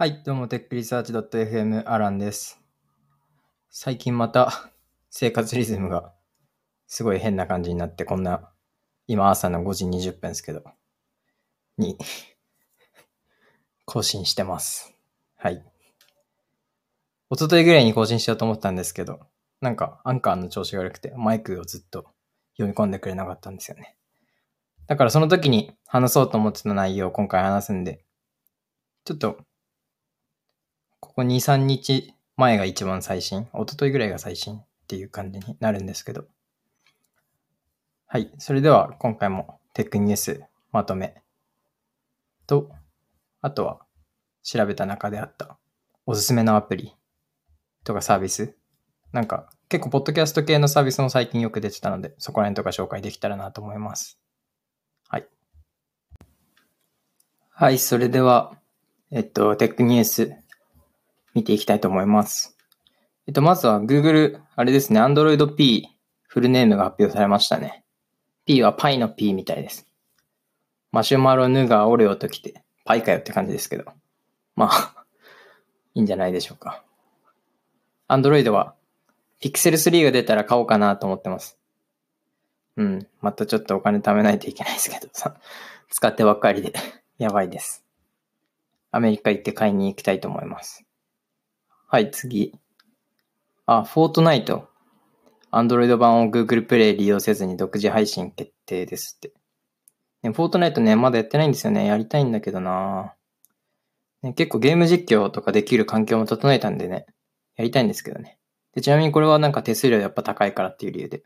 はい、どうも、テックリサーチ .fm アランです。最近また生活リズムがすごい変な感じになって、こんな、今朝の5時20分ですけど、に更新してます。はい。一昨日ぐらいに更新しようと思ったんですけど、なんかアンカーの調子が悪くて、マイクをずっと読み込んでくれなかったんですよね。だからその時に話そうと思ってた内容を今回話すんで、ちょっとここ2、3日前が一番最新、一昨日ぐらいが最新っていう感じになるんですけど。はい。それでは今回もテックニュースまとめと、あとは調べた中であったおすすめのアプリとかサービス。なんか結構ポッドキャスト系のサービスも最近よく出てたので、そこら辺とか紹介できたらなと思います。はい。はい。それでは、えっと、テックニュース見ていきたいと思います。えっと、まずは Google、あれですね、Android P、フルネームが発表されましたね。P はパイの P みたいです。マシュマロ、ヌガ、オレオときて、パイかよって感じですけど。まあ、いいんじゃないでしょうか。Android は、Pixel 3が出たら買おうかなと思ってます。うん、またちょっとお金貯めないといけないですけどさ、使ってばっかりで、やばいです。アメリカ行って買いに行きたいと思います。はい、次。あ、フォートナイト。Android 版を Google Play 利用せずに独自配信決定ですって。ね、フォートナイトね、まだやってないんですよね。やりたいんだけどな、ね、結構ゲーム実況とかできる環境も整えたんでね、やりたいんですけどね。で、ちなみにこれはなんか手数料やっぱ高いからっていう理由で。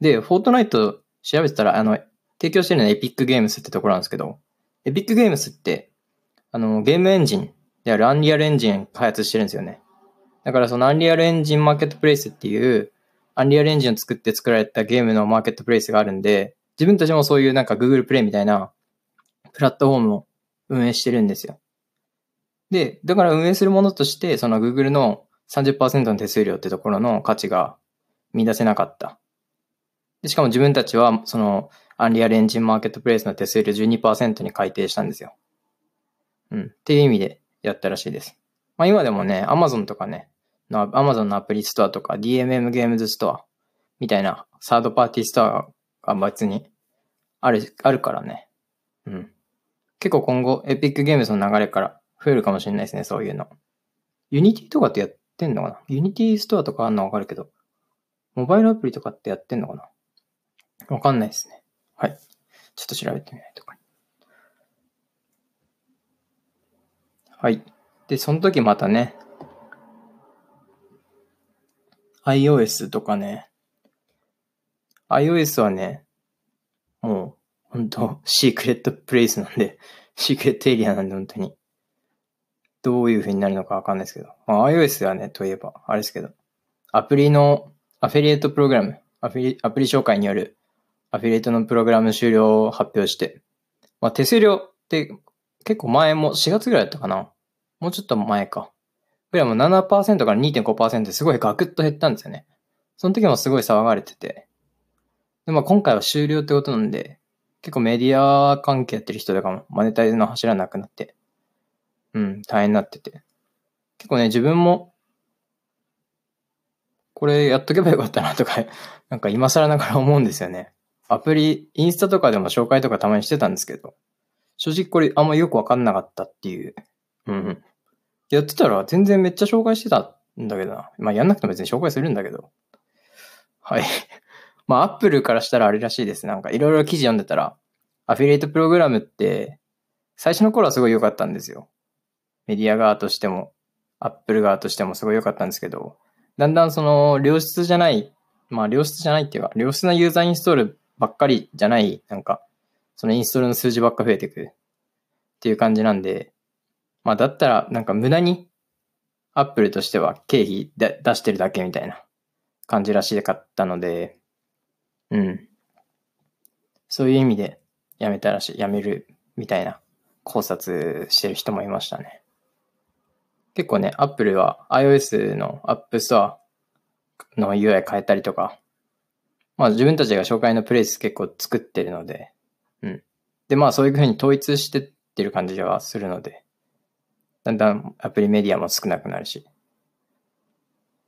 で、フォートナイト調べてたら、あの、提供してるのはエピックゲームスってところなんですけど、エピックゲームスって、あの、ゲームエンジンであるアンリアルエンジン開発してるんですよね。だからそのアンリアルエンジンマーケットプレイスっていう、アンリアルエンジンを作って作られたゲームのマーケットプレイスがあるんで、自分たちもそういうなんか Google プレイみたいなプラットフォームを運営してるんですよ。で、だから運営するものとして、その Google の30%の手数料ってところの価値が見出せなかった。でしかも自分たちはそのアンリアルエンジンマーケットプレイスの手数料12%に改定したんですよ。うん。っていう意味でやったらしいです。まあ今でもね、Amazon とかね、の Amazon のアプリストアとか DMM ゲームズストアみたいなサードパーティーストアが別にある、あるからね。うん。結構今後、 Epic Games の流れから増えるかもしれないですね、そういうの。 Unity とかってやってんのかな？ Unity Store とかあんのわかるけど、モバイルアプリとかってやってんのかな？わかんないですね。はい。ちょっと調べてみないとか。はい。で、その時またね、iOS とかね、iOS はね、もう、本当シークレットプレイスなんで、シークレットエリアなんで本当に、どういう風になるのかわかんないですけど、まあ、iOS はね、といえば、あれですけど、アプリのアフィリエイトプログラム、アフィリアプリ紹介によるアフィリエイトのプログラム終了を発表して、まあ、手数料って結構前も4月ぐらいだったかな。もうちょっと前か。ぐらいも7%から2.5%すごいガクッと減ったんですよね。その時もすごい騒がれてて。で、まあ今回は終了ってことなんで、結構メディア関係やってる人とかもマネタイズの柱なくなって、うん、大変になってて。結構ね、自分も、これやっとけばよかったなとか、なんか今更ながら思うんですよね。アプリ、インスタとかでも紹介とかたまにしてたんですけど、正直これあんまよくわかんなかったっていう。うん。やってたら全然めっちゃ紹介してたんだけどな。まあやんなくても別に紹介するんだけど。はい。まあアップルからしたらあれらしいです。なんかいろいろ記事読んでたら、アフィリエイトプログラムって、最初の頃はすごい良かったんですよ。メディア側としても、アップル側としてもすごい良かったんですけど、だんだんその良質じゃない、まあ良質じゃないっていうか、良質なユーザーインストールばっかりじゃない、なんか、そのインストールの数字ばっか増えてくっていう感じなんで、まあだったらなんか無駄にアップルとしては経費で出してるだけみたいな感じらしかったので、うん。そういう意味でやめたらしい、やめるみたいな考察してる人もいましたね。結構ね、アップルは iOS の App Store の UI 変えたりとか、まあ自分たちが紹介のプレイス結構作ってるので、うん。で、まあそういう風に統一してってる感じはするので、だんだんアプリメディアも少なくなるし。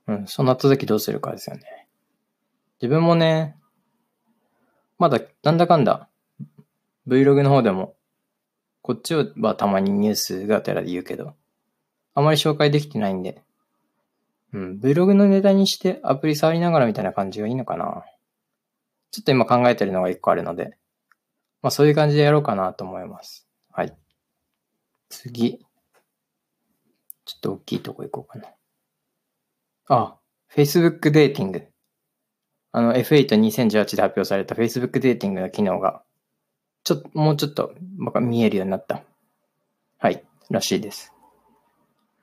うん、そうなった時どうするかですよね。自分もね、まだなんだかんだ Vlog の方でも、こっちはたまにニュースがてらで言うけど、あまり紹介できてないんで、うん、Vlog のネタにしてアプリ触りながらみたいな感じがいいのかな。ちょっと今考えてるのが一個あるので、まあそういう感じでやろうかなと思います。はい。次。ちょっと大きいとこ行こうかな。あ、Facebook デーティング。あの F82018 で発表された Facebook デーティングの機能が、ちょっと、もうちょっと、ま見えるようになった。はい、らしいです。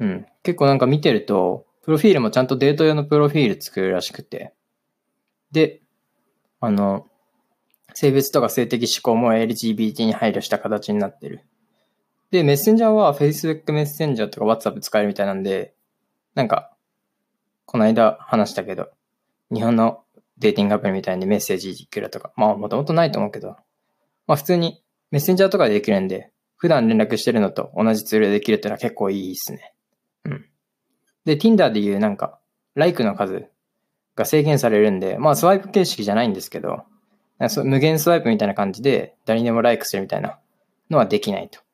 うん。結構なんか見てると、プロフィールもちゃんとデート用のプロフィール作るらしくて。で、あの、性別とか性的指向も LGBT に配慮した形になってる。で、メッセンジャーは Facebook メッセンジャーとか WhatsApp 使えるみたいなんで、なんか、この間話したけど、日本のデーティングアプリみたいにメッセージできるとか、まあもともとないと思うけど、まあ普通にメッセンジャーとかでできるんで、普段連絡してるのと同じツールでできるっていうのは結構いいですね。うん。で、Tinder でいうなんか、ライクの数が制限されるんで、まあスワイプ形式じゃないんですけど、無限スワイプみたいな感じで誰にでもライクするみたいなのはできないと。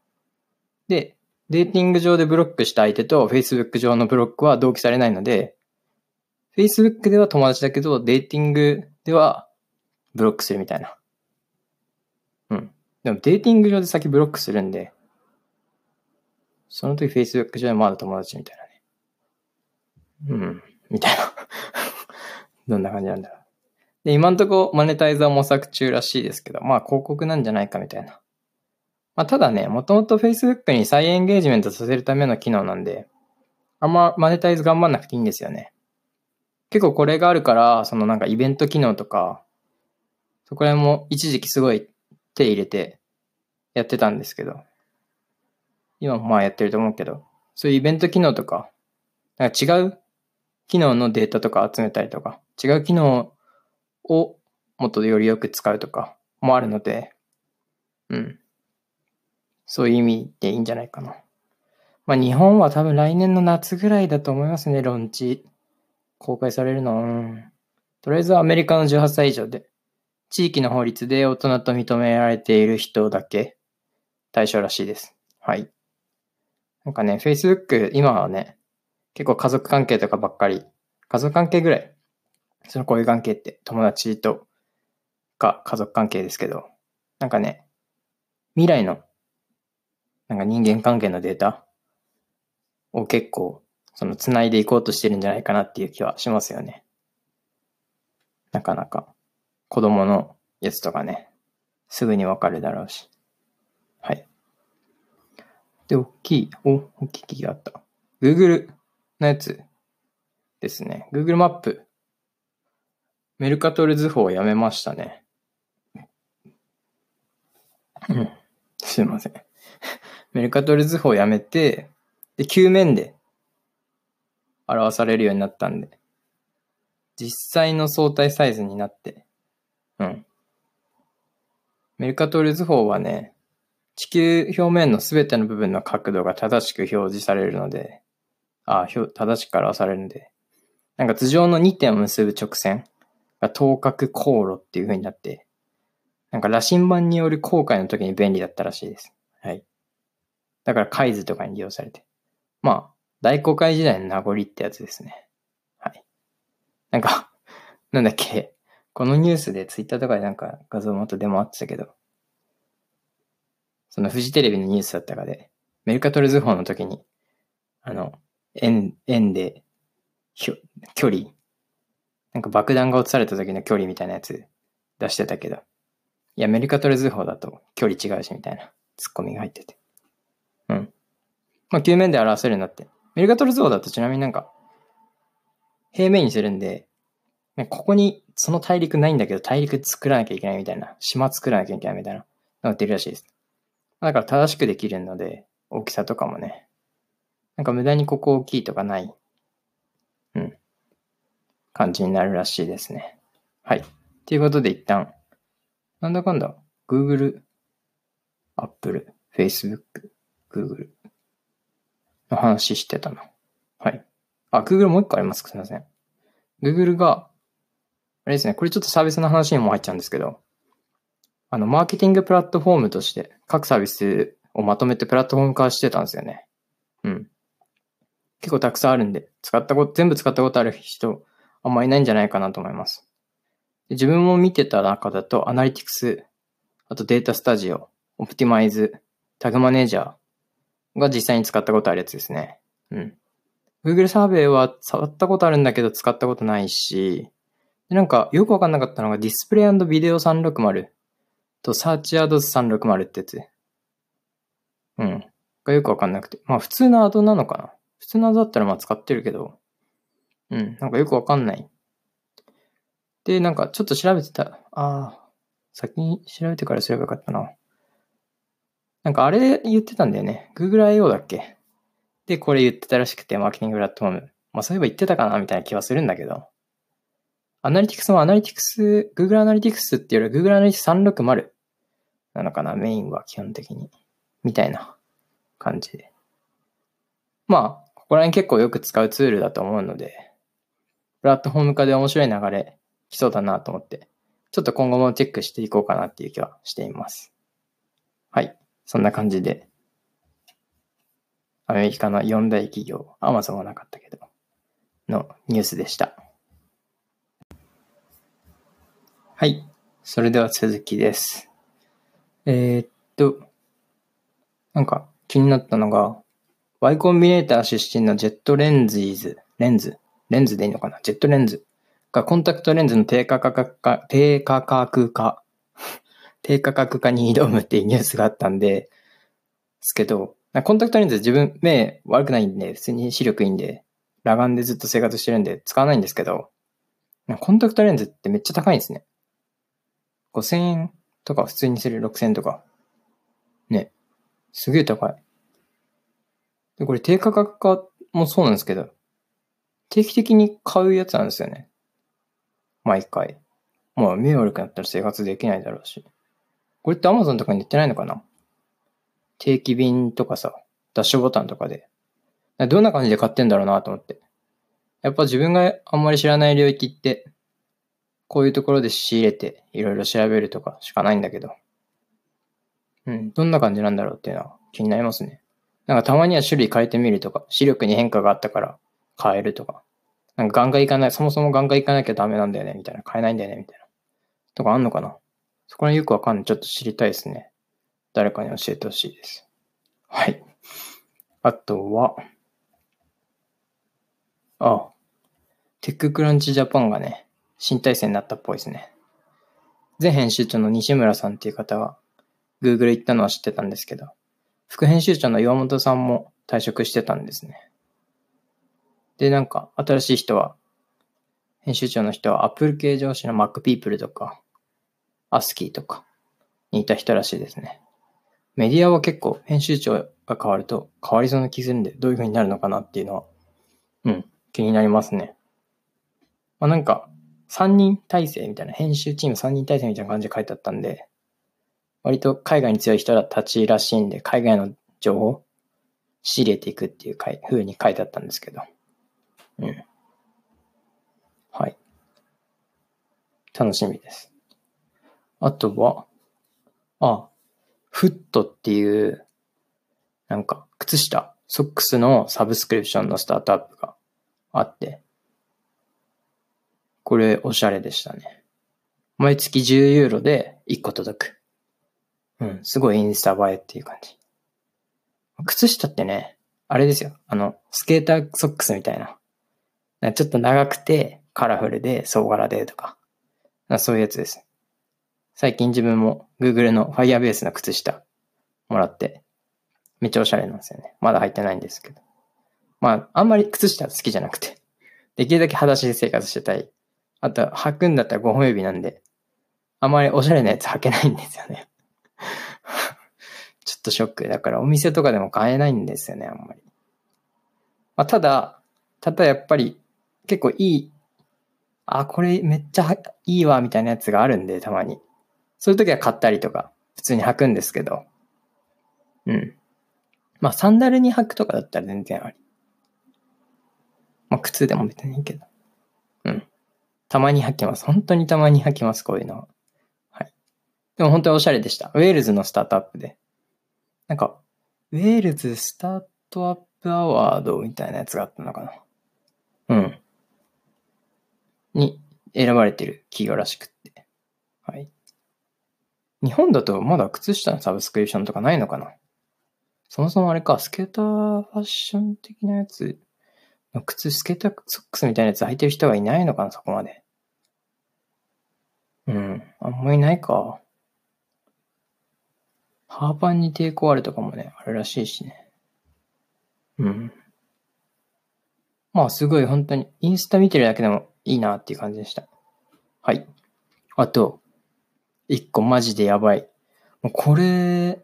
で、デーティング上でブロックした相手と Facebook 上のブロックは同期されないので、Facebook では友達だけど、デーティングではブロックするみたいな。うん。でもデーティング上で先ブロックするんで、その時 Facebook 上でまだ友達みたいなね。うん。みたいな。どんな感じなんだろう。で、今んとこマネタイザー模索中らしいですけど、まあ広告なんじゃないかみたいな。まあただね、もともと Facebook に再エンゲージメントさせるための機能なんで、あんまマネタイズ頑張んなくていいんですよね。結構これがあるから、そのなんかイベント機能とか、そこら辺も一時期すごい手入れてやってたんですけど、今もまあやってると思うけど、そういうイベント機能とか、なんか違う機能のデータとか集めたりとか、違う機能をもっとよりよく使うとかもあるので、うん。そういう意味でいいんじゃないかな。まあ日本は多分来年の夏ぐらいだと思いますね、ロンチ。公開されるの、うん。とりあえずアメリカの18歳以上で、地域の法律で大人と認められている人だけ対象らしいです。はい。なんかね、Facebook、今はね、結構家族関係とかばっかり、家族関係ぐらい、そのこういう関係って友達とか家族関係ですけど、なんかね、未来の、なんか人間関係のデータを結構その繋いでいこうとしてるんじゃないかなっていう気はしますよね。なかなか子供のやつとかね、すぐにわかるだろうし。はい。で、大きい、お、大きい機器があった。Google のやつですね。Google マップ。メルカトル図法をやめましたね。うん。すいません。メルカトル図法をやめて、で、球面で表されるようになったんで、実際の相対サイズになって、うん。メルカトル図法はね、地球表面のすべての部分の角度が正しく表示されるので、あ、正しく表されるんで、なんか図上の2点を結ぶ直線が等角航路っていう風になって、なんか羅針盤による航海の時に便利だったらしいです。はい。だから海図とかに利用されて。まあ、大航海時代の名残ってやつですね。はい。なんか、なんだっけ、このニュースでツイッターとかでなんか画像もっと出回ってたけど、そのフジテレビのニュースだったかで、メルカトル図法の時に、あの、円、円で、距離、なんか爆弾が落とされた時の距離みたいなやつ出してたけど、いや、メルカトル図法だと距離違うしみたいなツッコミが入ってて。うん。まあ、球面で表せるようになって。メルカトル像だとちなみになんか、平面にするんで、ねここにその大陸ないんだけど大陸作らなきゃいけないみたいな、島作らなきゃいけないみたいななってるらしいです。だから正しくできるので、大きさとかもね、なんか無駄にここ大きいとかない、うん、感じになるらしいですね。はい。ということで一旦、なんだかんだ、Google、Apple、Facebook、Google、の話してたな。はい。あ、Google もう一個あります。すいません。Google が、あれですね、これちょっとサービスの話にも入っちゃうんですけど、あの、マーケティングプラットフォームとして各サービスをまとめてプラットフォーム化してたんですよね。うん。結構たくさんあるんで、使ったこと、全部使ったことある人、あんまいないんじゃないかなと思います。自分も見てた中だと、アナリティクス、あとデータスタジオ、オプティマイズ、タグマネージャーが実際に使ったことあるやつですね。うん。Google サーベイは触ったことあるんだけど使ったことないし、でなんかよくわかんなかったのがディスプレイビデオ360とサーチアドズ360ってやつ。うん。がよくわかんなくて。まあ普通のアドなのかな。普通のアドだったらまあ使ってるけど、うん。なんかよくわかんない。で、なんかちょっと調べてた。ああ、先に調べてからすればよかったな。なんかあれ言ってたんだよね。Google I.O. だっけ？で、これ言ってたらしくて、マーケティングプラットフォーム。まあそういえば言ってたかなみたいな気はするんだけど。アナリティクスもアナリティクス、Google アナリティクスっていうより Google アナリティクス360なのかなメインは基本的に。みたいな感じで。まあ、ここら辺結構よく使うツールだと思うので、プラットフォーム化で面白い流れ来そうだなと思って、ちょっと今後もチェックしていこうかなっていう気はしています。はい。そんな感じで、アメリカの4大企業、アマゾンはなかったけど、のニュースでした。はい。それでは続きです。えー、っと、なんか気になったのが、Y コンビネーター出身のジェットレンズイズ、レンズ、レンズでいいのかな？ジェットレンズがコンタクトレンズの低価格化、低価格化、低価格化に挑むっていうニュースがあったんで、ですけど、コンタクトレンズ自分目悪くないんで、普通に視力いいんで、裸眼でずっと生活してるんで使わないんですけど、コンタクトレンズってめっちゃ高いんですね。5000円とか普通にする6000円とか。ね。すげえ高い。で、これ低価格化もそうなんですけど、定期的に買うやつなんですよね。毎回。まあ、目悪くなったら生活できないだろうし。これって Amazon とかに売ってないのかな？定期便とかさ、ダッシュボタンとかで。どんな感じで買ってんだろうなと思って。やっぱ自分があんまり知らない領域って、こういうところで仕入れていろいろ調べるとかしかないんだけど。うん、どんな感じなんだろうっていうのは気になりますね。なんかたまには種類変えてみるとか、視力に変化があったから変えるとか。なんかガンガンいかない、そもそもガンガンいかなきゃダメなんだよね、みたいな。買えないんだよね、みたいな。とかあんのかな？そこらよくわかんない。ちょっと知りたいですね。誰かに教えてほしいです。はい。あとは、あ、テッククランチジャパンがね、新体制になったっぽいですね。前編集長の西村さんっていう方は、Google 行ったのは知ってたんですけど、副編集長の岩本さんも退職してたんですね。で、なんか、新しい人は、編集長の人は Apple 系上司の MacPeople とか、ASCII とかにいた人らしいですね。メディアは結構編集長が変わると変わりそうな気するんで、どういう風になるのかなっていうのは、うん、気になりますね。まあなんか、3人体制みたいな、編集チーム3人体制みたいな感じで書いてあったんで、割と海外に強い人たちらしいんで、海外の情報を仕入れていくっていう風に書いてあったんですけど。うん。はい。楽しみです。あとは、あ、フットっていう、なんか、靴下、ソックスのサブスクリプションのスタートアップがあって、これおしゃれでしたね。毎月10ユーロで1個届く。うん、すごいインスタ映えっていう感じ。靴下ってね、あれですよ。あの、スケーターソックスみたいな。なちょっと長くて、カラフルで、総柄でとか。そういうやつです。最近自分も Google の Firebase の靴下もらって、めっちゃおしゃれなんですよね。まだ入ってないんですけど。まあ、あんまり靴下好きじゃなくて、できるだけ裸足で生活してたい。あと、履くんだったら5本指なんで、あんまりおしゃれなやつ履けないんですよね。ちょっとショック。だからお店とかでも買えないんですよね、あんまり。まあ、ただ、ただやっぱり結構いい、あ、これめっちゃいいわ、みたいなやつがあるんで、たまに。そういう時は買ったりとか、普通に履くんですけど。うん。まあサンダルに履くとかだったら全然あり。まあ靴でも別にいいけど。うん。たまに履きます。本当にたまに履きます、こういうのは。はい。でも本当におしゃれでした。ウェールズのスタートアップで。なんか、ウェールズスタートアップアワードみたいなやつがあったのかな。うん。に選ばれてる企業らしくって。はい。日本だとまだ靴下のサブスクリプションとかないのかな？そもそもあれか、スケーターファッション的なやつ、靴、スケーターソックスみたいなやつ履いてる人がいないのかな、そこまで。うん、あんまりないか。ハーパンに抵抗あるとかもね、あるらしいしね。うん。まあ、すごい本当に、インスタ見てるだけでもいいなっていう感じでした。はい。あと、一個マジでやばい。もうこれ、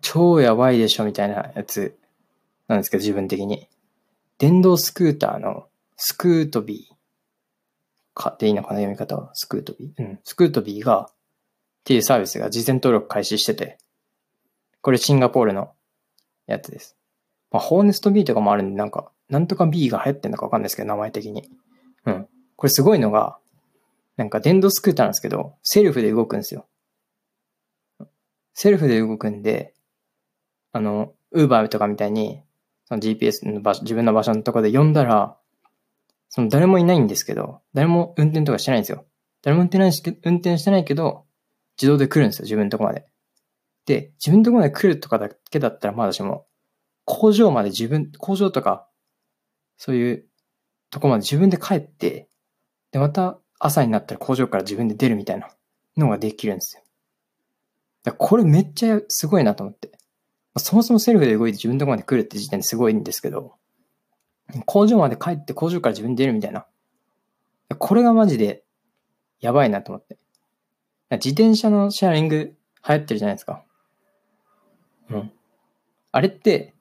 超やばいでしょみたいなやつなんですけど、自分的に。電動スクーターのスクートビー。かっていいのかな読み方は。スクートビー？うん。スクートビーが、っていうサービスが事前登録開始してて、これシンガポールのやつです。まあ、ホーネストビーとかもあるんで、なんか、なんとか B が流行ってんのかわかんないですけど、名前的に。うん。これすごいのが、なんか電動スクーターなんですけど、セルフで動くんですよ。セルフで動くんで、あの、ウーバーとかみたいに、その GPS の場所、自分の場所のとこで呼んだら、その誰もいないんですけど、誰も運転とかしてないんですよ。誰も運転ないし、運転してないけど、自動で来るんですよ、自分のとこまで。で、自分のとこまで来るとかだけだったらまだしも、工場まで自分、工場とか、そういうとこまで自分で帰って、で、また朝になったら工場から自分で出るみたいなのができるんですよ。だこれめっちゃすごいなと思って。そもそもセルフで動いて自分のとこまで来るって時点ですごいんですけど、工場まで帰って工場から自分で出るみたいな。これがマジでやばいなと思って。自転車のシェアリング流行ってるじゃないですか。うん。あれって、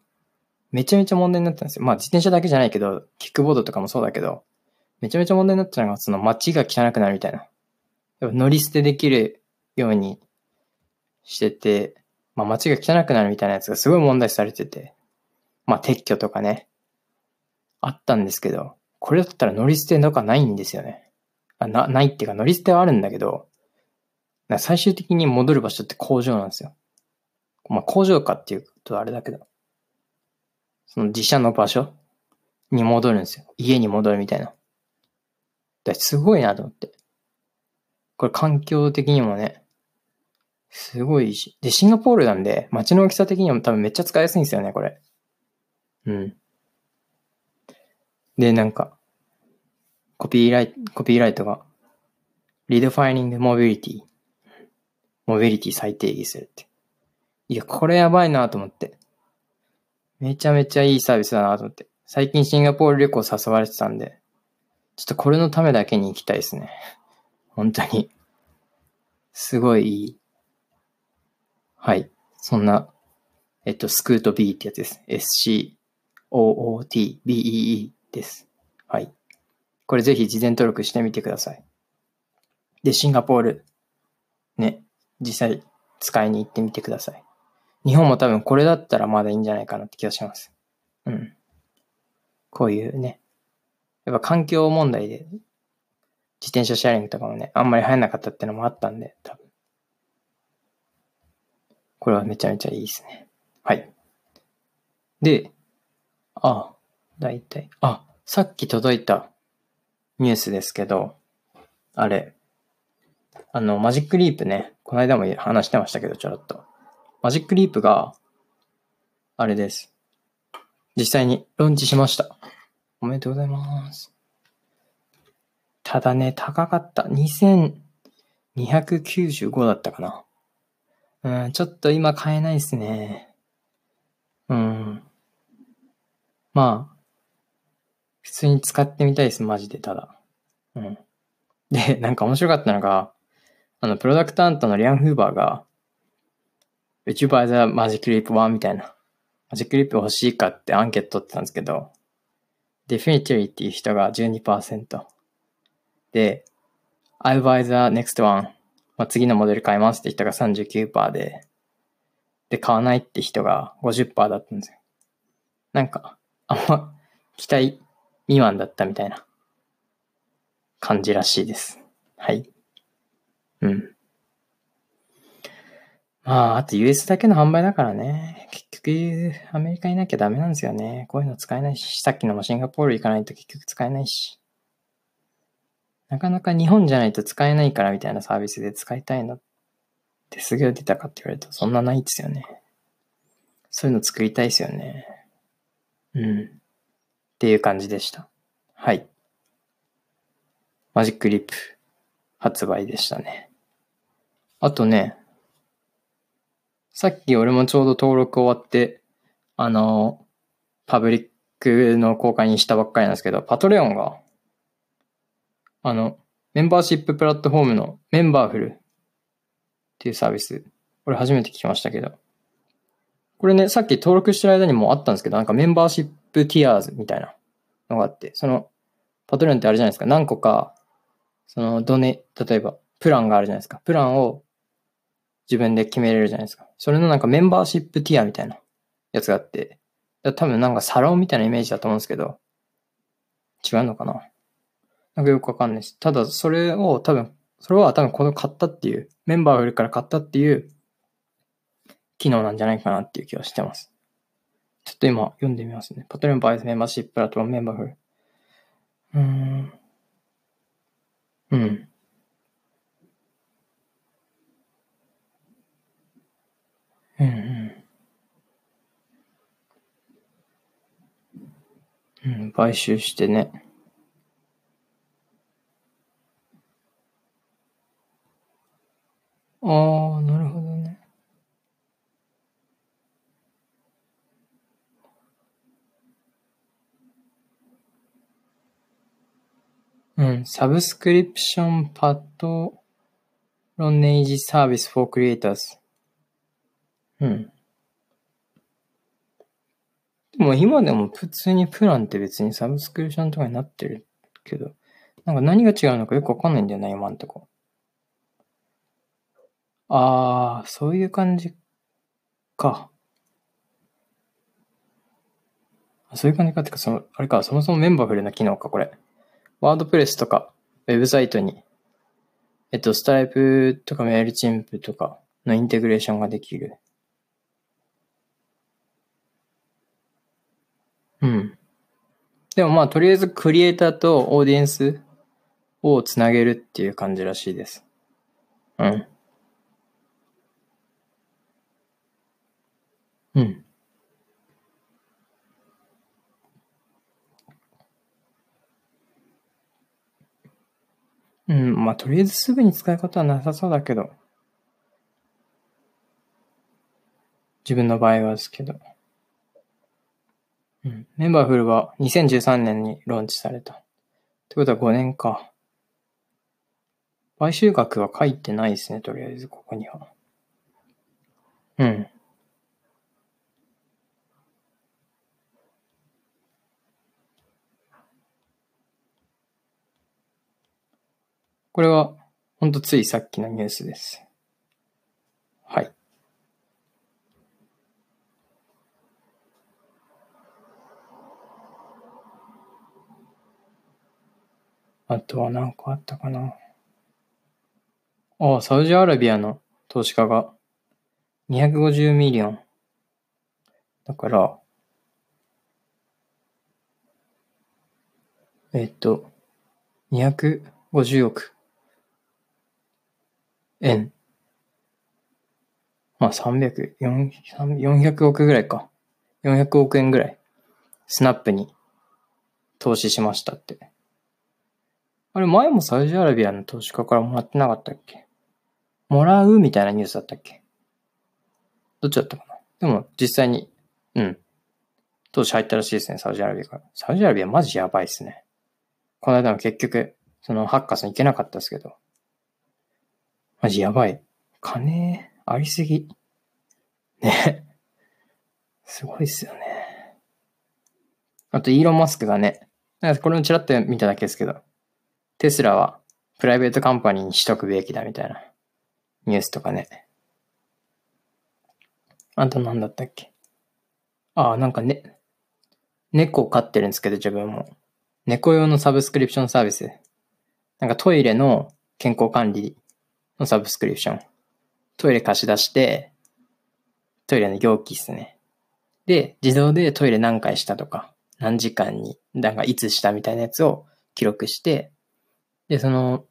めちゃめちゃ問題になったんですよ。まあ自転車だけじゃないけど、キックボードとかもそうだけど、めちゃめちゃ問題になったのが、その街が汚くなるみたいな。乗り捨てできるようにしてて、まあ街が汚くなるみたいなやつがすごい問題視されてて、まあ撤去とかね、あったんですけど、これだったら乗り捨てとかないんですよね。あなないっていうか乗り捨てはあるんだけど、最終的に戻る場所って工場なんですよ。まあ工場かっていうとあれだけど、その自社の場所に戻るんですよ。家に戻るみたいな。だすごいなと思って。これ環境的にもね、すごいし。で、シンガポールなんで、街の大きさ的にも多分めっちゃ使いやすいんですよね、これ。うん。で、なんか、コピーライト、コピーライトが、redefining mobility。モビリティ再定義するって。いや、これやばいなと思って。めちゃめちゃいいサービスだなと思って。最近シンガポール旅行誘われてたんで、ちょっとこれのためだけに行きたいですね。本当に。すごいいい。はい。そんな、えっと、スクート B ってやつです。SCOOTBEE です。はい。これぜひ事前登録してみてください。で、シンガポール、ね、実際使いに行ってみてください。日本も多分これだったらまだいいんじゃないかなって気がします。うん。こういうね。やっぱ環境問題で自転車シェアリングとかもね、あんまり流行んなかったってのもあったんで、多分。これはめちゃめちゃいいですね。はい。で、あ、だいたい、あ、さっき届いたニュースですけど、あれ、あの、マジックリープね、この間も話してましたけど、ちょろっと。マジックリープが、あれです。実際にローンチしました。おめでとうございます。ただね、高かった。2295だったかな。うん、ちょっと今買えないですね。うん。まあ、普通に使ってみたいです、マジで、ただ。うん。で、なんか面白かったのが、あの、プロダクトアントのリアン・フーバーが、Would you buy the Magic Leap 1? みたいな。マジックリップ欲しいかってアンケート取ってたんですけど、Definitely っていう人が12%。で、I'll buy the next one. まあ、次のモデル買いますって人が39%で、で買わないって人が50%だったんですよ。なんか、あんま期待未満だったみたいな感じらしいです。はい。うん。まあ、あと US だけの販売だからね。結局、アメリカいなきゃダメなんですよね。こういうの使えないし、さっきのもシンガポール行かないと結局使えないし。なかなか日本じゃないと使えないからみたいなサービスで使いたいのってすぐ出たかって言われるとそんなないですよね。そういうの作りたいですよね。うん。っていう感じでした。はい。マジックリップ発売でしたね。あとね、さっき俺もちょうど登録終わって、あの、パブリックの公開にしたばっかりなんですけど、パトレオンが、あの、メンバーシッププラットフォームのメンバーフルっていうサービス、これ初めて聞きましたけど、これね、さっき登録してる間にもあったんですけど、なんかメンバーシップティアーズみたいなのがあって、その、パトレオンってあれじゃないですか、何個か、その、ドネ、例えば、プランがあるじゃないですか。プランを自分で決めれるじゃないですか。それのなんかメンバーシップティアみたいなやつがあって、多分なんかサロンみたいなイメージだと思うんですけど、違うのかな？なんかよくわかんないです。ただそれを多分、それは多分この買ったっていう、メンバーがいるから買ったっていう機能なんじゃないかなっていう気はしてます。ちょっと今読んでみますね。パトレンバイスメンバーシッププラットフォームメンバーフル。うーん。うん。うんうん。買収してね。ああ、なるほどね。うん、サブスクリプションパッドロネージサービス for creators。うん。でも今でも普通にプランって別にサブスクリプションとかになってるけど、なんか何が違うのかよくわかんないんだよな、今んとこ。ああ、そういう感じか。そういう感じかってか、その、あれか、そもそもメンバーフルな機能か、これ。ワードプレスとか、ウェブサイトに、えっと、スタイプとかメールチンプとかのインテグレーションができる。うん。でもまあ、とりあえずクリエイターとオーディエンスをつなげるっていう感じらしいです。うん。うん。うん、まあ、とりあえずすぐに使い方はなさそうだけど。自分の場合はですけど。うん。メンバーフルは2013年にローンチされた。ってことは5年か。買収額は書いてないですね、とりあえずここには。うん。これは、ほんとついさっきのニュースです。はい。あとは何かあったかな。ああ、サウジアラビアの投資家が250ミリオン。だから、えっと、250億円。まあ300、400億ぐらいか。400億円ぐらい。スナップに投資しましたって。あれ前もサウジアラビアの投資家からもらってなかったっけ？もらうみたいなニュースだったっけ？どっちだったかな？でも実際に、うん。投資入ったらしいですね、サウジアラビアから。サウジアラビアマジやばいっすね。この間も結局、そのハッカーさん行けなかったですけど。マジやばい。金ありすぎ。ね。すごいっすよね。あと、イーロン・マスクがね、これもちらっと見ただけですけど、テスラはプライベートカンパニーにしとくべきだみたいなニュースとかね。あと何だったっけ？ああ、なんかね、猫を飼ってるんですけど自分も。猫用のサブスクリプションサービス。なんかトイレの健康管理のサブスクリプション。トイレ貸し出して、トイレの容器っすね。で、自動でトイレ何回したとか、何時間に、なんかいつしたみたいなやつを記録して、で、その、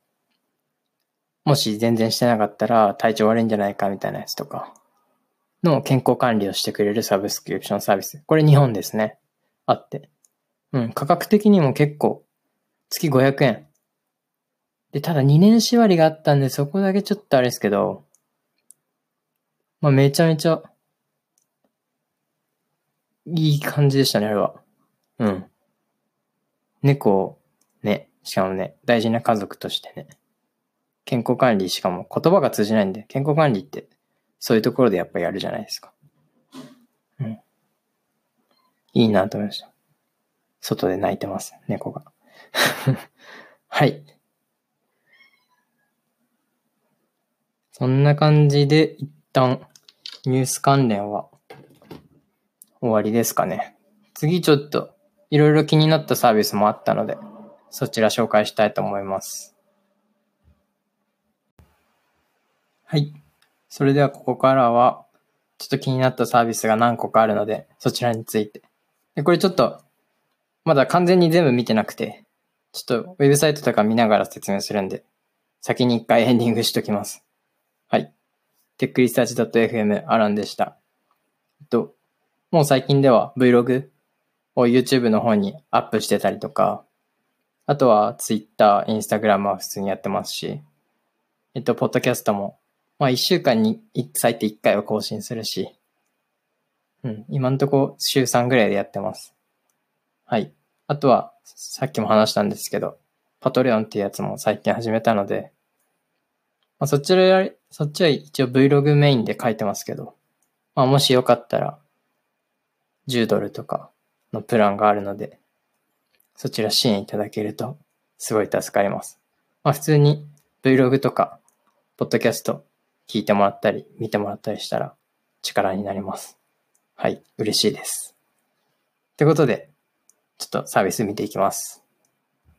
もし全然してなかったら体調悪いんじゃないかみたいなやつとかの健康管理をしてくれるサブスクリプションサービス。これ日本ですね。あって。うん、価格的にも結構月500円。で、ただ2年縛りがあったんでそこだけちょっとあれですけど、まあめちゃめちゃいい感じでしたね、あれは。うん。猫ね、しかもね、大事な家族としてね。健康管理、しかも言葉が通じないんで、健康管理ってそういうところでやっぱやるじゃないですか。うん。いいなと思いました。外で泣いてます、猫が。はい。そんな感じで一旦ニュース関連は終わりですかね。次ちょっといろいろ気になったサービスもあったので、そちら紹介したいと思います。はい。それではここからは、ちょっと気になったサービスが何個かあるので、そちらについて。で、これちょっと、まだ完全に全部見てなくて、ちょっとウェブサイトとか見ながら説明するんで、先に一回エンディングしときます。はい。techresearch.fm アランでした。えっと、もう最近では Vlog を YouTube の方にアップしてたりとか、あとは Twitter、Instagram は普通にやってますし、えっと、ポッドキャストもまあ一週間に最低一回は更新するし、うん、今んとこ週3ぐらいでやってます。はい。あとは、さっきも話したんですけど、パトレオンっていうやつも最近始めたので、まあ、そちら、そっちは一応 Vlog メインで書いてますけど、まあもしよかったら、10ドルとかのプランがあるので、そちら支援いただけるとすごい助かります。まあ普通に Vlog とか、ポッドキャスト聞いてもらったり、見てもらったりしたら力になります。はい、嬉しいです。ってことで、ちょっとサービス見ていきます。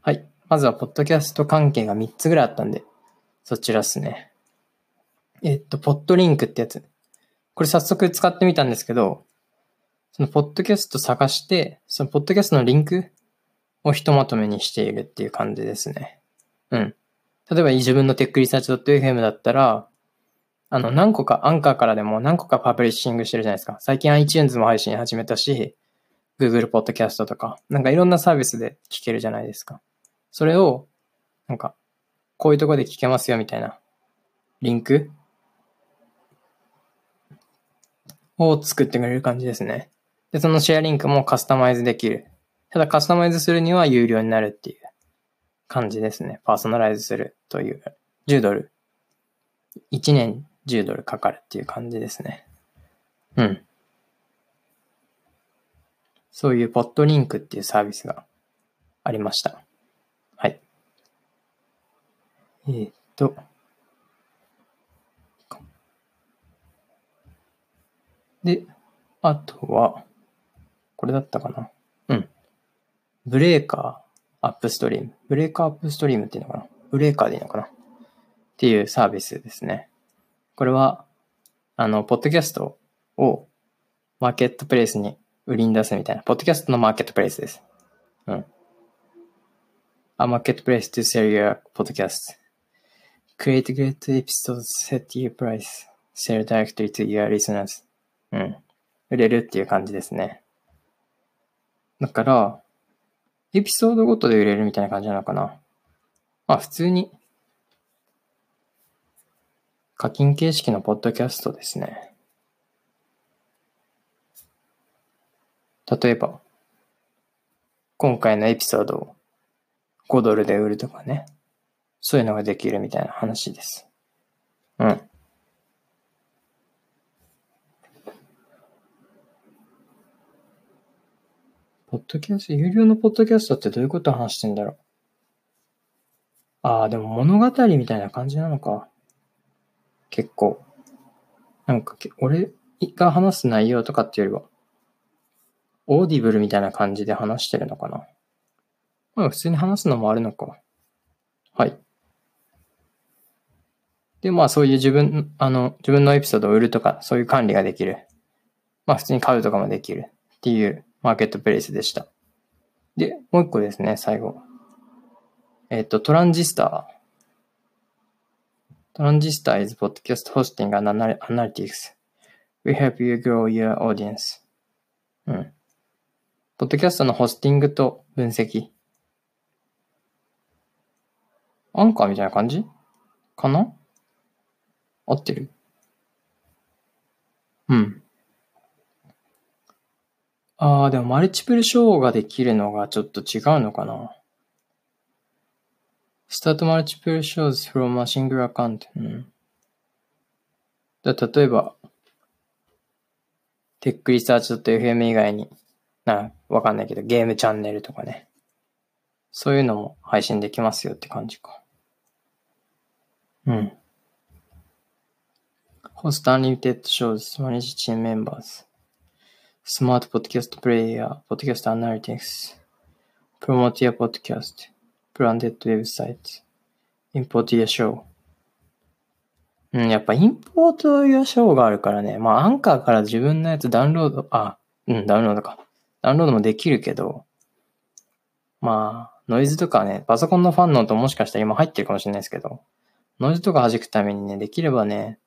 はい。まずは、ポッドキャスト関係が3つぐらいあったんで、そちらっすね。えっと、 Podlink ってやつ。これ早速使ってみたんですけど、そのポッドキャスト探して、そのポッドキャストのリンクをひとまとめにしているっていう感じですね。うん。例えば自分のテックリサーチ .fm だったら、あの、何個か、アンカーからでも何個か publishing してるじゃないですか。最近 iTunes も配信始めたし、Google Podcast とか、なんかいろんなサービスで聞けるじゃないですか。それを、なんか、こういうとこで聞けますよみたいな、リンクを作ってくれる感じですね。で、そのシェアリンクもカスタマイズできる。ただカスタマイズするには有料になるっていう感じですね。パーソナライズするという。10ドル。1年10ドルかかるっていう感じですね。うん。そういう Podlink っていうサービスがありました。はい。えー、っと。で、あとは、これだったかな。 Breaker Upstream。Breaker Upstream っていうのかな？ブレーカーでいいのかな？っていうサービスですね。これは、あの、ポッドキャストをマーケットプレイスに売りに出すみたいな。ポッドキャストのマーケットプレイスです。うん。A marketplace to sell your podcast. Create great episodes, set your price, sell directly to your listeners. うん。売れるっていう感じですね。だから、エピソードごとで売れるみたいな感じなのかな。まあ普通に課金形式のポッドキャストですね。例えば、今回のエピソードを5ドルで売るとかね。そういうのができるみたいな話です。うん。ポッドキャスト、有料のポッドキャストってどういうこと話してんだろう？ああ、でも物語みたいな感じなのか。結構。なんか、俺、が話す内容とかっていうよりは、 Audible みたいな感じで話してるのかな。まあ普通に話すのもあるのか。はい。で、まあそういう自分、あの、自分のエピソードを売るとか、そういう管理ができる。まあ普通に買うとかもできるっていうマーケットプレイスでした。で、もう一個ですね、最後。えっ、と、トランジスター。トランジスタ is podcast hosting and analytics. We help you grow your audience. うん。ポッドキャストのホスティングと分析。アンカーみたいな感じかな？合ってる？うん。ああ、でもマルチプルショーができるのがちょっと違うのかな。Start multiple shows from a single account. うん。だ例えば、テックリサーチ .fm 以外に、な、わかんないけど、ゲームチャンネルとかね。そういうのも配信できますよって感じか。うん。Host unlimited shows, manage team members. Smart podcast player, podcast analytics. Promote your podcast. Branded website. Import your show. うん、やっぱインポートやショーがあるからね。まあ、アンカーから自分のやつダウンロード、あ、うん、ダウンロードか。ダウンロードもできるけど、まあ、ノイズとかね、パソコンのファンの音もしかしたら今入ってるかもしれないですけど、ノイズとか弾くためにね、できればね、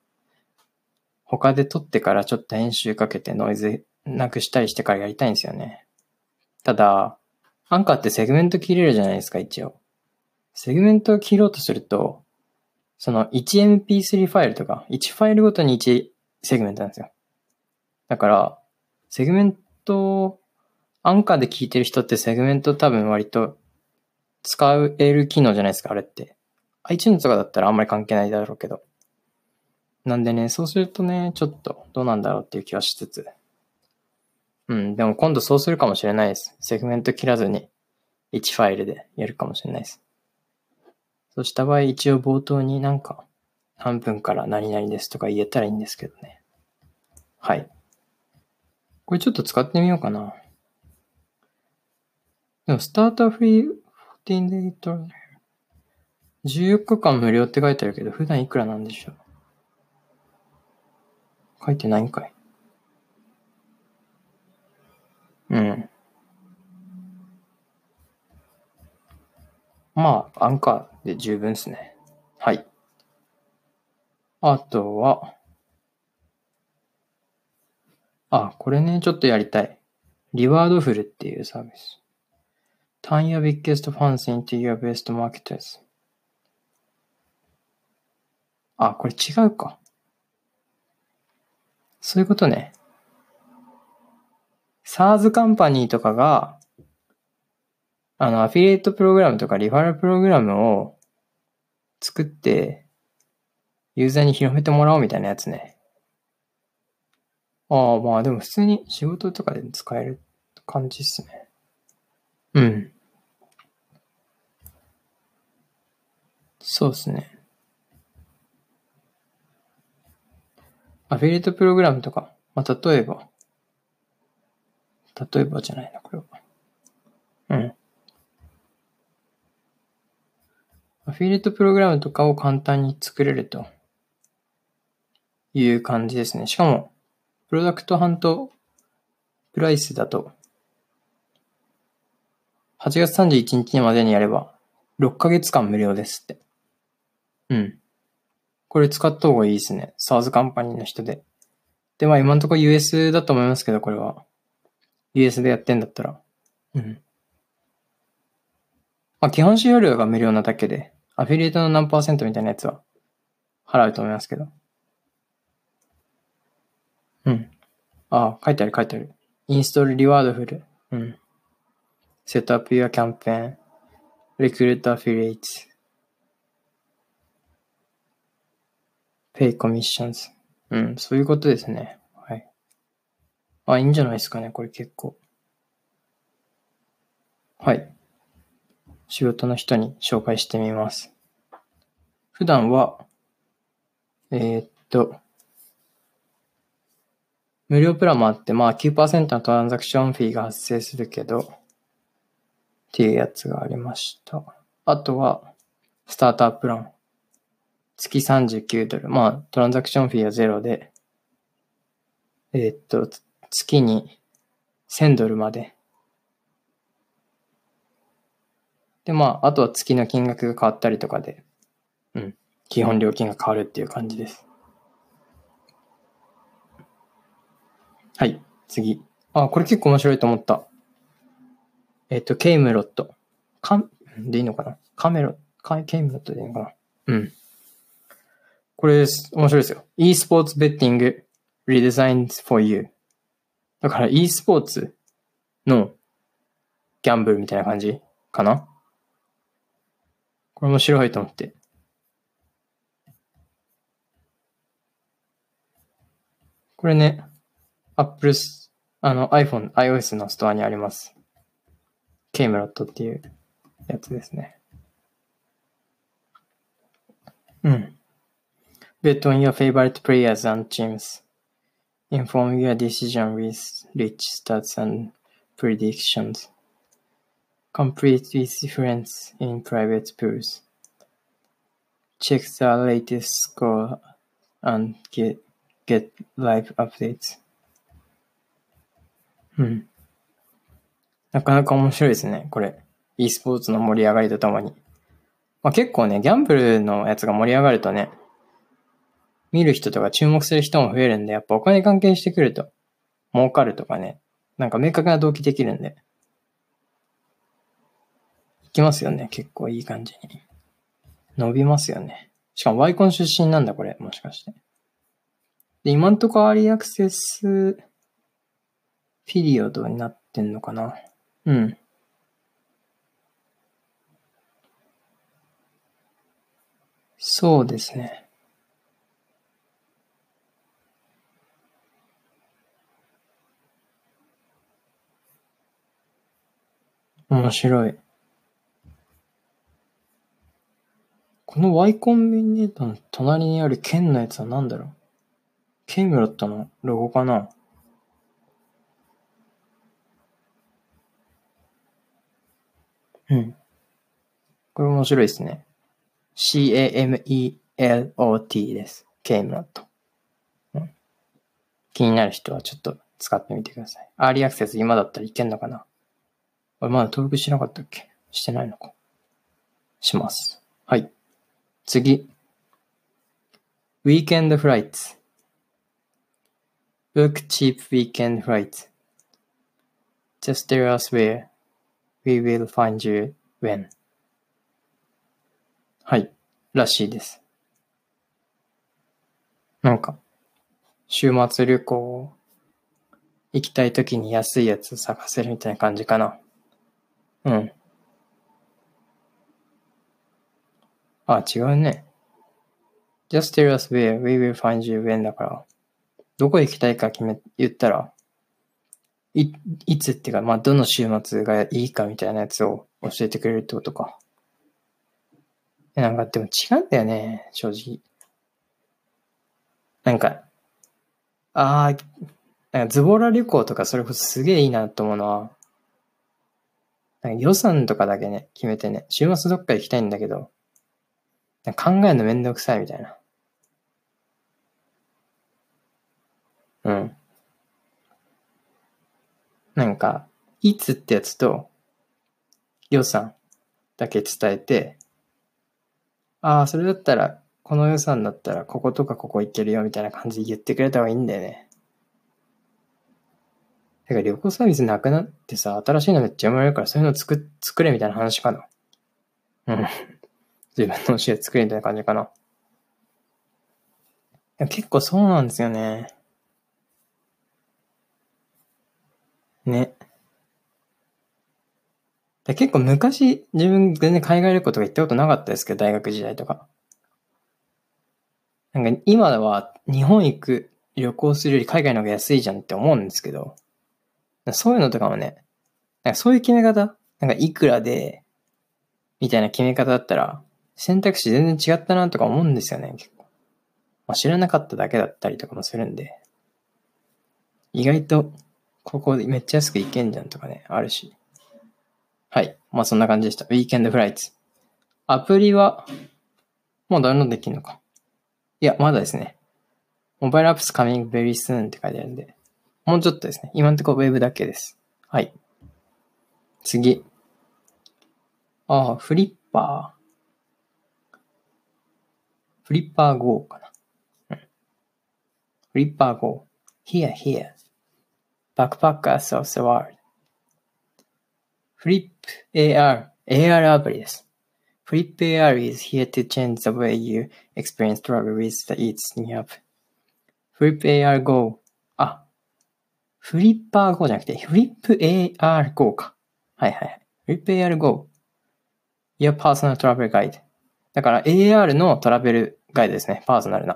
他で撮ってからちょっと編集かけてノイズなくしたりしてからやりたいんですよね。ただ、アンカーってセグメント切れるじゃないですか、一応。セグメントを切ろうとすると、その 1MP3 ファイルとか、1ファイルごとに1セグメントなんですよ。だから、セグメント、アンカーで聞いてる人ってセグメント多分割と使える機能じゃないですか、あれって。iTunes とかだったらあんまり関係ないだろうけど。なんでね、そうするとね、ちょっとどうなんだろうっていう気はしつつ。うん、でも今度そうするかもしれないです。セグメント切らずに1ファイルでやるかもしれないです。そうした場合、一応冒頭になんか、何分から何々ですとか言えたらいいんですけどね。はい。これちょっと使ってみようかな。でも、スターターフリー14 day trial。14日間無料って書いてあるけど、普段いくらなんでしょう？書いてないんかい。うん。まあ、アンカーで十分ですね。はい。あとは、あ、これね、ちょっとやりたい。リワードフルっていうサービス。Turn your biggest fans into your best marketers. あ、これ違うか。そういうことね。SARS カンパニーとかが、あの、アフィリエイトプログラムとかリファラルプログラムを作って、ユーザーに広めてもらおうみたいなやつね。ああ、まあでも普通に仕事とかで使える感じっすね。うん。そうですね。アフィリエイトプログラムとか、まあ例えば、例えばじゃないな、これは。うん。アフィリエイトプログラムとかを簡単に作れるという感じですね。しかも、プロダクトハントプライスだと、8月31日までにやれば、6ヶ月間無料ですって。うん。これ使った方がいいですね。SARS カンパニーの人で。で、まあ今のところ US だと思いますけど、これは。US でやってんだったら。うん。まあ基本使用料が無料なだけで、アフィリエイトの何パーセントみたいなやつは払うと思いますけど。うん。ああ、書いてある書いてある。インストールリワードフル。うん。セットアップ your campaign. recruit affiliates. pay commissions. うん、そういうことですね。あ、いいんじゃないですかね、これ結構。はい。仕事の人に紹介してみます。普段は、えー、っと、無料プランもあって、まあ9%のトランザクションフィーが発生するけど、っていうやつがありました。あとは、スタータープラン。月39ドル。まあ、トランザクションフィーはゼロで、えーっと、月に1000ドルまで。で、まあ、あとは月の金額が変わったりとかで、うん、基本料金が変わるっていう感じです。はい、次。あ、これ結構面白いと思った。えっ、と、ケイムロット。カン、でいいのかな？カメロ、カケイムロットでいいのかな？うん。これです。面白いですよ。e スポーツベッティング redesigned for you。だから e スポーツのギャンブルみたいな感じかな？これ面白いと思って。これね、Apple、あの iPhone、iOS のストアにあります。ケイムロットっていうやつですね。うん。Bet on your favorite players and teams. Inform your decision with rich stats and predictions. Complete with friends in private pools. Check the latest score and get, get live updates. うん。なかなか面白いですね、これ。e スポーツの盛り上がりとともに。まあ、結構ね、ギャンブルのやつが盛り上がるとね、見る人とか注目する人も増えるんで、やっぱお金関係してくると、儲かるとかね、なんか明確な動機できるんで、いきますよね、結構いい感じに。伸びますよね。しかもワイコン出身なんだ、これ、もしかして。で、今んとこアーリーアクセスピリオドになってんのかなうん。そうですね。面白い。この Y コンビネータの隣にある剣のやつは何だろう？ケイムロットの？ロゴかな？うん。これ面白いですね。C-A-M-E-L-O-T です。ケイムロット。うん。気になる人はちょっと使ってみてください。アーリーアクセス今だったらいけんのかな？あれまだ登録しなかったっけしてないのか。します。はい。次。Weekend Flights Book cheap weekend flights. Just tell us where. We will find you when. はい。らしいです。なんか、週末旅行行きたい時に安いやつ探せるみたいな感じかな。うん。あ、違うね。just tell us where we will find you when だから、どこ行きたいか決め、言ったら、い、いつっていうか、まあ、どの週末がいいかみたいなやつを教えてくれるってことか。なんか、でも違うんだよね、正直。なんか、ああ、なんかズボラ旅行とかそれこそすげえいいなと思うのは、予算とかだけね、決めてね、週末どっか行きたいんだけど、考えるのめんどくさいみたいな。うん。なんか、いつってやつと予算だけ伝えて、ああ、それだったら、この予算だったら、こことかここ行けるよみたいな感じで言ってくれた方がいいんだよね。てか旅行サービスなくなってさ、新しいのめっちゃ生まれるからそういうの作、作れみたいな話かな？うん。自分の教え作れみたいな感じかな？結構そうなんですよね。ね。で結構昔、自分全然海外旅行とか行ったことなかったですけど、大学時代とか。なんか今は日本行く旅行するより海外の方が安いじゃんって思うんですけど、そういうのとかもね、なんかそういう決め方なんかいくらで、みたいな決め方だったら、選択肢全然違ったなとか思うんですよね、結構。まあ、知らなかっただけだったりとかもするんで。意外と、ここでめっちゃ安く行けんじゃんとかね、あるし。はい。まあそんな感じでした。ウィーケンドフライツ。アプリは、もうダウンロードできるのか。いや、まだですね。モバイルアップス coming very soon って書いてあるんで、もうちょっとですね。今んところウェブだけです。はい。次。ああ、フリッパー。フリッパー Go かな。うん。フリッパー Go。Here, here. Backpackers of the world. フリップ AR。AR アプリです。フリップ AR is here to change the way you experience travel with the its new app. フリップ AR Go. フリッパー Go じゃなくて、フリップ AR Go か。はいはいはい。フリップ AR Go。Your personal travel guide. だから AR のトラベルガイドですね。パーソナルな。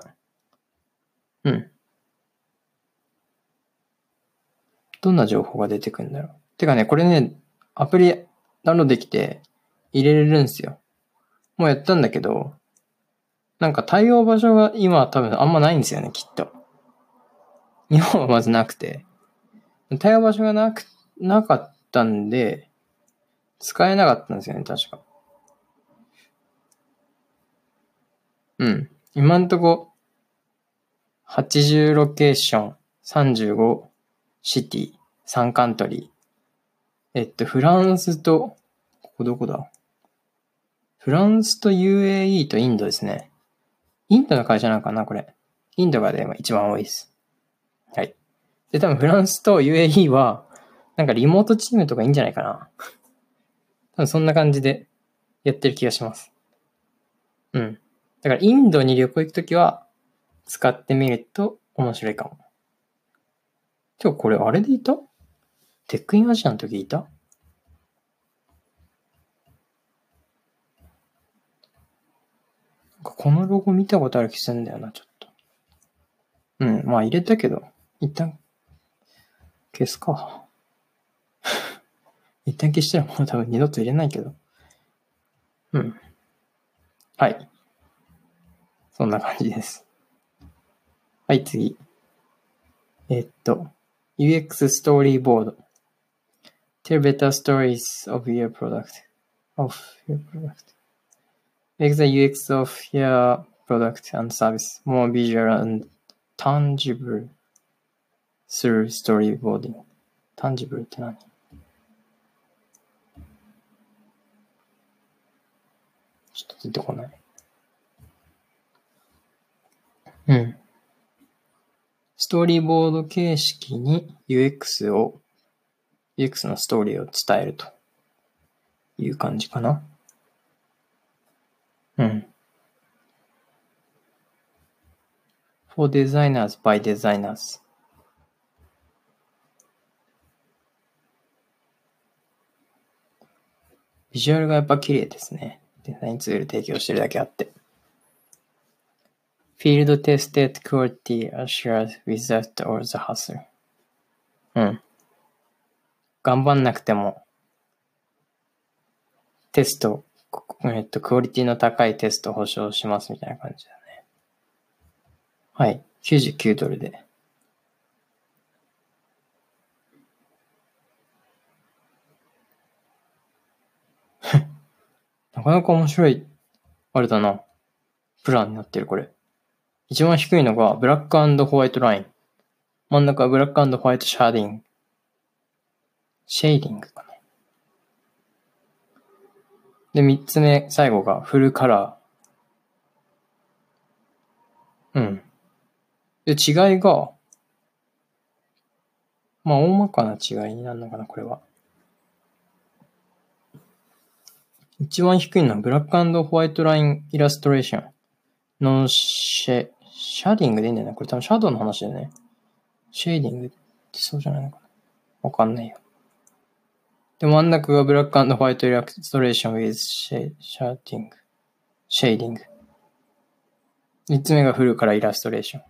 うん。どんな情報が出てくるんだろう。てかね、これね、アプリダウンロードできて入れれるんですよ。もうやったんだけど、なんか対応場所が今多分あんまないんですよね、きっと。日本はまずなくて。対応場所がなく、なかったんで、使えなかったんですよね、確か。うん。今んとこ、80ロケーション、35シティ、3カントリー。えっと、フランスと、ここどこだ？フランスと UAE とインドですね。インドの会社なのかなこれ。インドがで一番多いです。はい。で、多分フランスと UAE は、なんかリモートチームとかいいんじゃないかな。多分そんな感じでやってる気がします。うん。だからインドに旅行行くときは使ってみると面白いかも。今日これあれでいた？テックインアジアの時いた？このロゴ見たことある気するんだよな、ちょっと。うん、まあ入れたけど、一旦消すか。一旦消したらもう多分二度と入れないけど。うん。はい。そんな感じです。はい、次。えっと、UX ストーリーボード。Tell better stories of your product. Of your product. Make the UX of your product and service more visual and tangible through storyboarding. tangible って何ちょっと出てこない。うん。ストーリーボード形式に UX を、UX のストーリーを伝えるという感じかな。うん。for designers by designers ビジュアルがやっぱ綺麗ですね。デザインツール提供してるだけあって。Field tested quality assured without all the hassle. うん。頑張んなくても、テスト、えっと、クオリティの高いテスト保証しますみたいな感じだね。はい。99ドルで。なかなか面白い、あれだな。プランになってる、これ。一番低いのが、 black white line。真ん中は black white shading。shading かな。で、三つ目、最後がフルカラー。うん。で、違いが、まあ、大まかな違いになるのかな、これは。一番低いのは black white line illustration。non シェ、 shading でいいんだよね。これ多分 shadow の話だよね。 shading ってそうじゃないのかな。わかんないよ。で、真ん中がブラックホワイトイラストレーション with シェシャーディング。シェーディング。三つ目が full color illustration。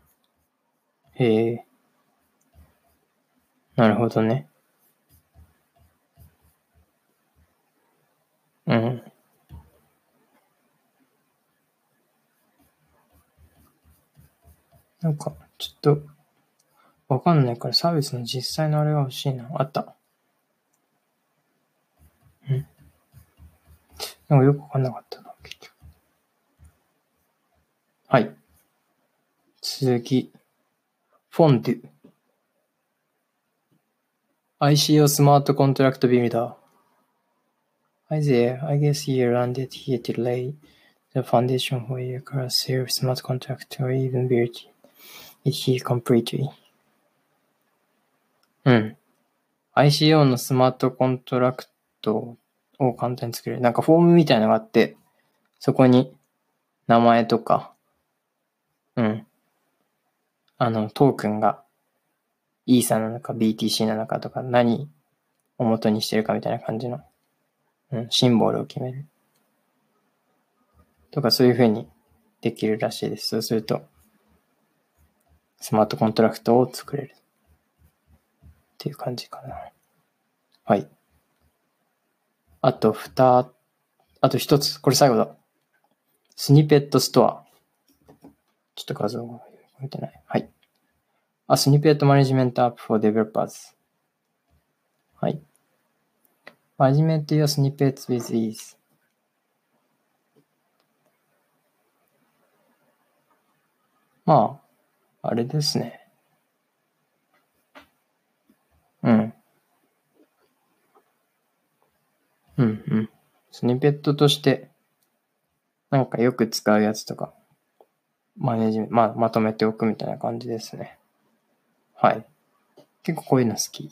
へえ。なるほどね。うん。なんか、ちょっと、わかんないからサービスの実際のあれが欲しいな。あった。んなんかよくわかんなかったな、結局。はい。次。フォンデュ。ICO Smart Contract Builder. Hi there, I guess you landed here to lay the foundation for your class self smart contract or even build it here completely. うん。ICO のスマートコントラクトを簡単に作れる。なんかフォームみたいなのがあって、そこに名前とか、うん。あの、トークンがイーサなのか BTC なのかとか何を元にしてるかみたいな感じの、うん、シンボルを決める。とかそういう風にできるらしいです。そうすると、スマートコントラクトを作れる。っていう感じかな。はい。あと、二、あと一つ。これ最後だ。スニペットストア。ちょっと画像が見てない。はい。あ、スニペットマネジメントアップ for developers。はい。Management your snippets with ease. まあ、あれですね。うん。うんうん。スニペットとして、なんかよく使うやつとか、マネジメント、まあ、まとめておくみたいな感じですね。はい。結構こういうの好き。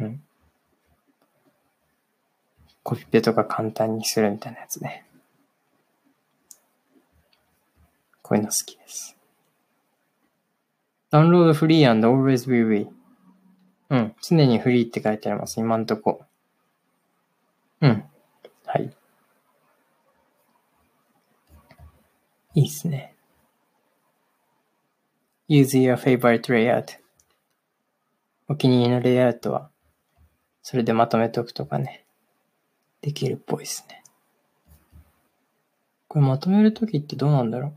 うん。コピペとか簡単にするみたいなやつね。こういうの好きです。ダウンロードフリー and always be. うん。常にフリーって書いてあります。今んとこ。うん。はい。いいっすね。use your favorite layout. お気に入りのレイアウトは、それでまとめておくとかね。できるっぽいですね。これまとめるときってどうなんだろう？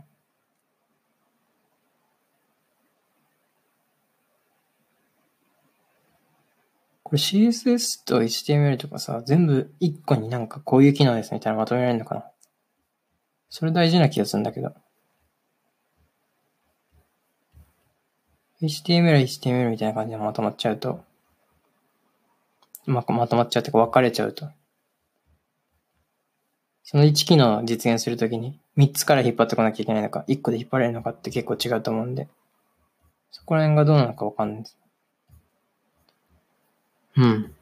これ CSS と HTML とかさ、全部一個になんかこういう機能ですみたいなまとめられるのかな？それ大事な気がするんだけど。HTML、HTML みたいな感じでまとまっちゃうと、ま、まとまっちゃうってか分かれちゃうと、その1機能を実現するときに3つから引っ張ってこなきゃいけないのか、1個で引っ張れるのかって結構違うと思うんで、そこら辺がどうなのか分かんないです。うん。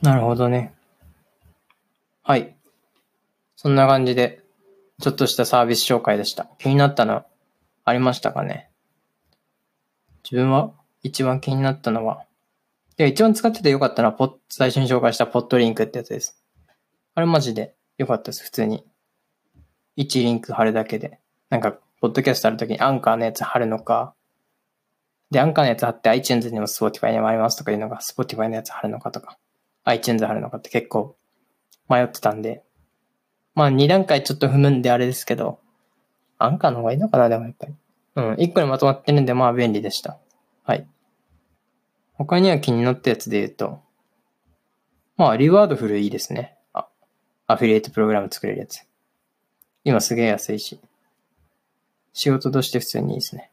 なるほどね。はい。そんな感じで、ちょっとしたサービス紹介でした。気になったのありましたかね？自分は一番気になったのは、いや、一番使っててよかったのは、ポッ、最初に紹介したポットリンクってやつです。あれマジでよかったです、普通に。1リンク貼るだけで。なんか、ポッドキャストあるときにアンカーのやつ貼るのか、で、アンカーのやつ貼って iTunes にも Spotify にもありますとかいうのが Spotify のやつ貼るのかとか、iTunes 貼るのかって結構迷ってたんで、まあ2段階ちょっと踏むんであれですけど、アンカーの方がいいのかなでもやっぱり。うん、1個にまとまってるんでまあ便利でした。はい。他には気になったやつで言うと、まあリワードフルいいですね。アフィリエイトプログラム作れるやつ。今すげえ安いし。仕事として普通にいいですね。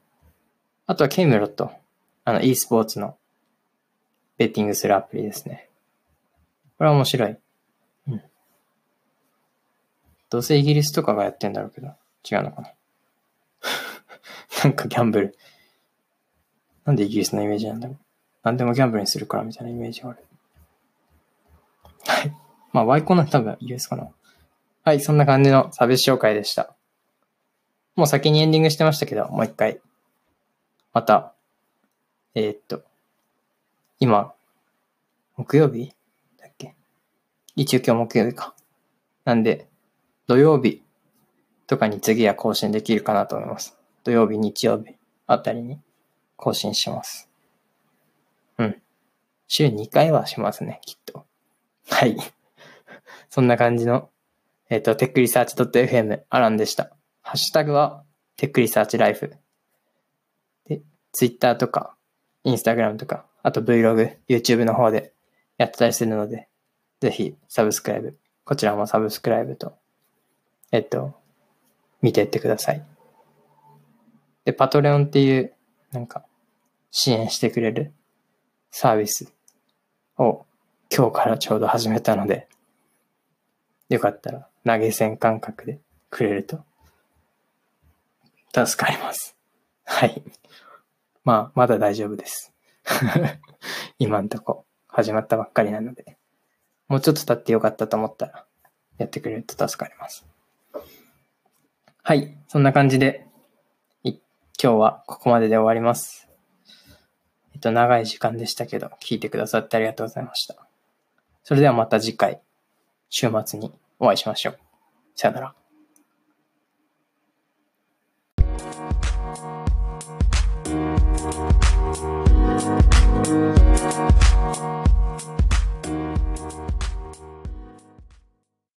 あとはケイムロット。あの e スポーツのベッティングするアプリですね。これは面白い。うん。どうせイギリスとかがやってんだろうけど、違うのかな。なんかギャンブル。なんでイギリスのイメージなんだろう。なんでもギャンブルにするからみたいなイメージがある。はい。まあ、ワイコンなんて多分イギリスかな。はい、そんな感じのサービス紹介でした。もう先にエンディングしてましたけど、もう一回。また、えー、っと、今、木曜日？だっけ？一応今日木曜日か。なんで、土曜日とかに次は更新できるかなと思います。土曜日、日曜日あたりに更新します。うん。週2回はしますね、きっと。はい。そんな感じの、えっ、と、 Tech Research .fm アランでした。ハッシュタグは、 Tech Research Life。Twitter とか、Instagram とか、あと Vlog、YouTube の方でやってたりするので、ぜひサブスクライブ、こちらもサブスクライブと、えっと、見ていってください。で、パトレオンっていう、なんか、支援してくれるサービスを今日からちょうど始めたので、よかったら投げ銭感覚でくれると助かります。はい。まあ、まだ大丈夫です。今んとこ始まったばっかりなので、もうちょっと経ってよかったと思ったらやってくれると助かります。はい。そんな感じで、今日はここまでで終わります。えっと、長い時間でしたけど、聞いてくださってありがとうございました。それではまた次回、週末にお会いしましょう。さよなら。